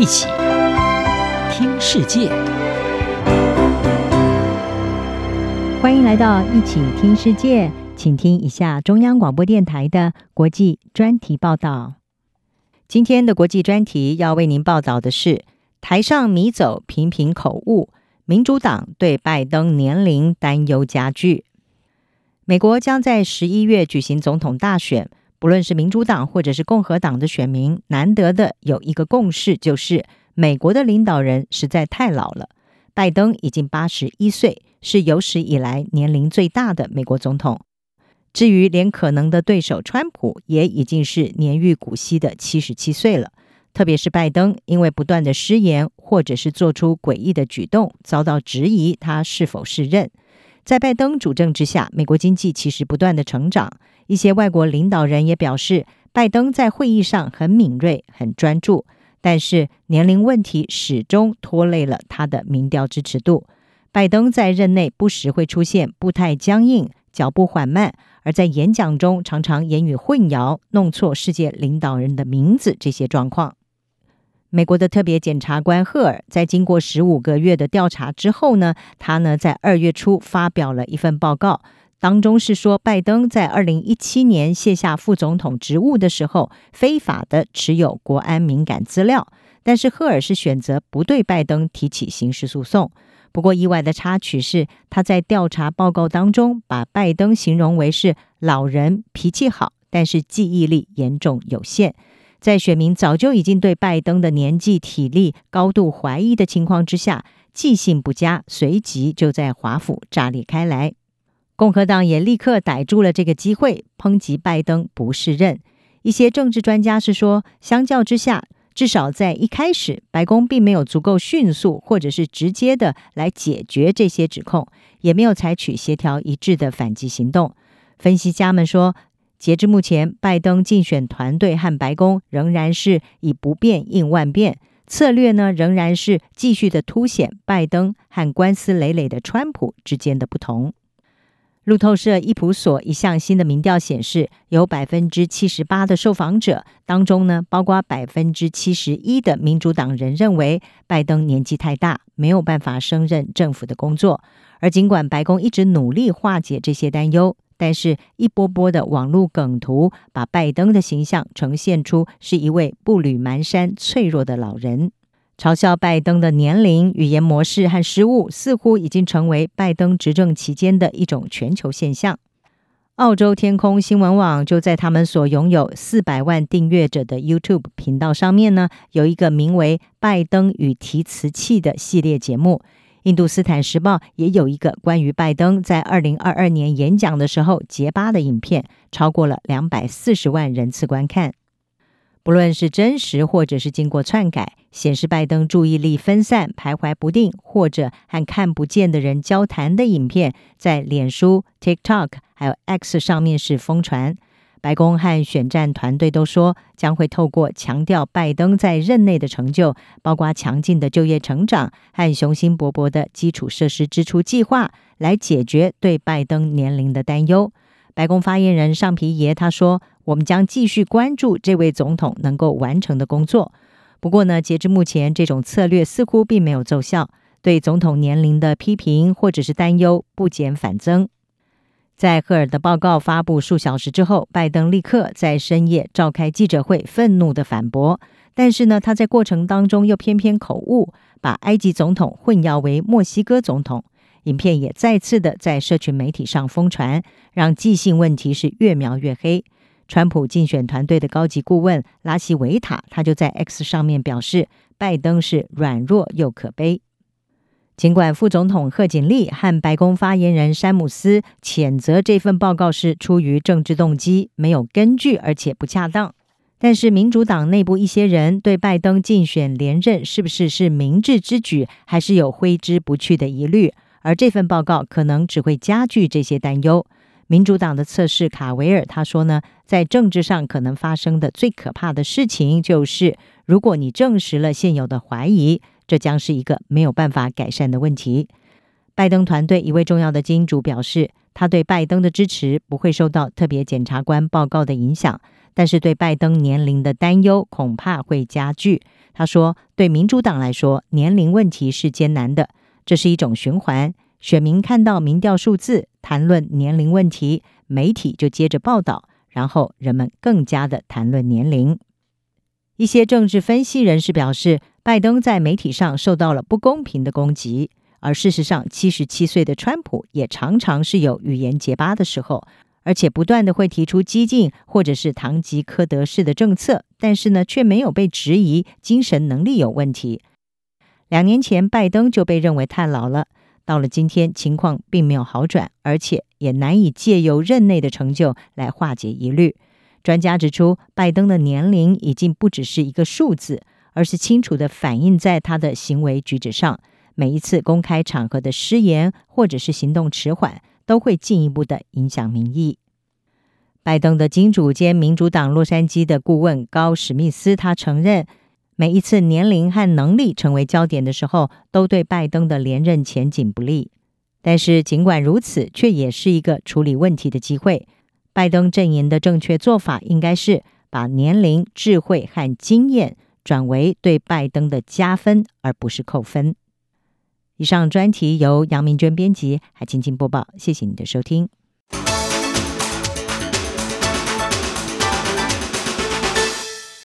一起听世界，欢迎来到一起听世界，请听一下中央广播电台的国际专题报道。今天的国际专题要为您报道的是：台上迷走，频频口误，民主党对拜登年龄担忧加剧。美国将在十一月举行总统大选。不论是民主党或者是共和党的选民，难得的有一个共识，就是美国的领导人实在太老了。拜登已经八十一岁，是有史以来年龄最大的美国总统。至于连可能的对手川普，也已经是年逾古稀的七十七岁了。特别是拜登，因为不断的失言或者是做出诡异的举动，遭到质疑他是否适任。在拜登主政之下，美国经济其实不断的成长。一些外国领导人也表示，拜登在会议上很敏锐、很专注，但是年龄问题始终拖累了他的民调支持度。拜登在任内不时会出现步态僵硬、脚步缓慢，而在演讲中常常言语混淆、弄错世界领导人的名字这些状况。美国的特别检察官赫尔在经过十五个月的调查之后呢，他呢在二月初发表了一份报告。当中是说，拜登在二零一七年卸下副总统职务的时候，非法的持有国安敏感资料。但是赫尔是选择不对拜登提起刑事诉讼。不过意外的插曲是，他在调查报告当中把拜登形容为是老人，脾气好，但是记忆力严重有限。在选民早就已经对拜登的年纪、体力高度怀疑的情况之下，记性不佳，随即就在华府炸裂开来。共和党也立刻逮住了这个机会，抨击拜登不适任。一些政治专家是说，相较之下，至少在一开始，白宫并没有足够迅速或者是直接的来解决这些指控，也没有采取协调一致的反击行动。分析家们说，截至目前，拜登竞选团队和白宫仍然是以不变应万变，策略呢仍然是继续的凸显拜登和官司累累的川普之间的不同。路透社伊普索一项新的民调显示，有百分之七十八的受访者当中呢，包括百分之七十一的民主党人认为拜登年纪太大，没有办法胜任政府的工作。而尽管白宫一直努力化解这些担忧，但是一波波的网络梗图把拜登的形象呈现出是一位步履蹒跚、脆弱的老人。嘲笑拜登的年龄、语言模式和失误，似乎已经成为拜登执政期间的一种全球现象。澳洲天空新闻网就在他们所拥有四百万订阅者的 YouTube 频道上面呢，有一个名为《拜登与提词器》的系列节目。印度斯坦时报也有一个关于拜登在二零二二年演讲的时候结巴的影片，超过了两百四十万人次观看。不论是真实或者是经过篡改，显示拜登注意力分散、徘徊不定，或者和看不见的人交谈的影片，在脸书、TikTok 还有 X 上面是疯传。白宫和选战团队都说，将会透过强调拜登在任内的成就，包括强劲的就业成长和雄心勃勃的基础设施支出计划，来解决对拜登年龄的担忧。白宫发言人尚皮耶他说：“我们将继续关注这位总统能够完成的工作。不过呢，截至目前，这种策略似乎并没有奏效，对总统年龄的批评或者是担忧不减反增。”在赫尔的报告发布数小时之后，拜登立刻在深夜召开记者会，愤怒的反驳。但是呢，他在过程当中又偏偏口误，把埃及总统混淆为墨西哥总统。影片也再次的在社群媒体上疯传，让记性问题是越描越黑。川普竞选团队的高级顾问拉希维塔，他就在 X 上面表示，拜登是软弱又可悲。尽管副总统贺锦丽和白宫发言人山姆斯谴责这份报告是出于政治动机、没有根据而且不恰当，但是民主党内部一些人对拜登竞选连任是不是是明智之举，还是有挥之不去的疑虑。而这份报告可能只会加剧这些担忧。民主党的测试卡维尔他说呢，在政治上可能发生的最可怕的事情就是，如果你证实了现有的怀疑，这将是一个没有办法改善的问题。拜登团队一位重要的金主表示，他对拜登的支持不会受到特别检察官报告的影响，但是对拜登年龄的担忧恐怕会加剧。他说：“对民主党来说，年龄问题是艰难的，这是一种循环。选民看到民调数字，谈论年龄问题，媒体就接着报道，然后人们更加的谈论年龄。”一些政治分析人士表示，拜登在媒体上受到了不公平的攻击，而事实上，七十七岁的川普也常常是有语言结巴的时候。而且不断的会提出激进或者是堂吉诃德式的政策，但是呢，却没有被质疑精神能力有问题。两年前，拜登就被认为太老了，到了今天，情况并没有好转，而且也难以借由任内的成就来化解疑虑。专家指出，拜登的年龄已经不只是一个数字，而是清楚地反映在他的行为举止上。每一次公开场合的失言或者是行动迟缓，都会进一步的影响民意。拜登的金主兼民主党洛杉矶的顾问高史密斯，他承认，每一次年龄和能力成为焦点的时候，都对拜登的连任前景不利。但是尽管如此，却也是一个处理问题的机会。拜登阵营的正确做法应该是把年龄、智慧和经验转为对拜登的加分，而不是扣分。以上专题由杨明娟编辑，还请进播报。谢谢你的收听。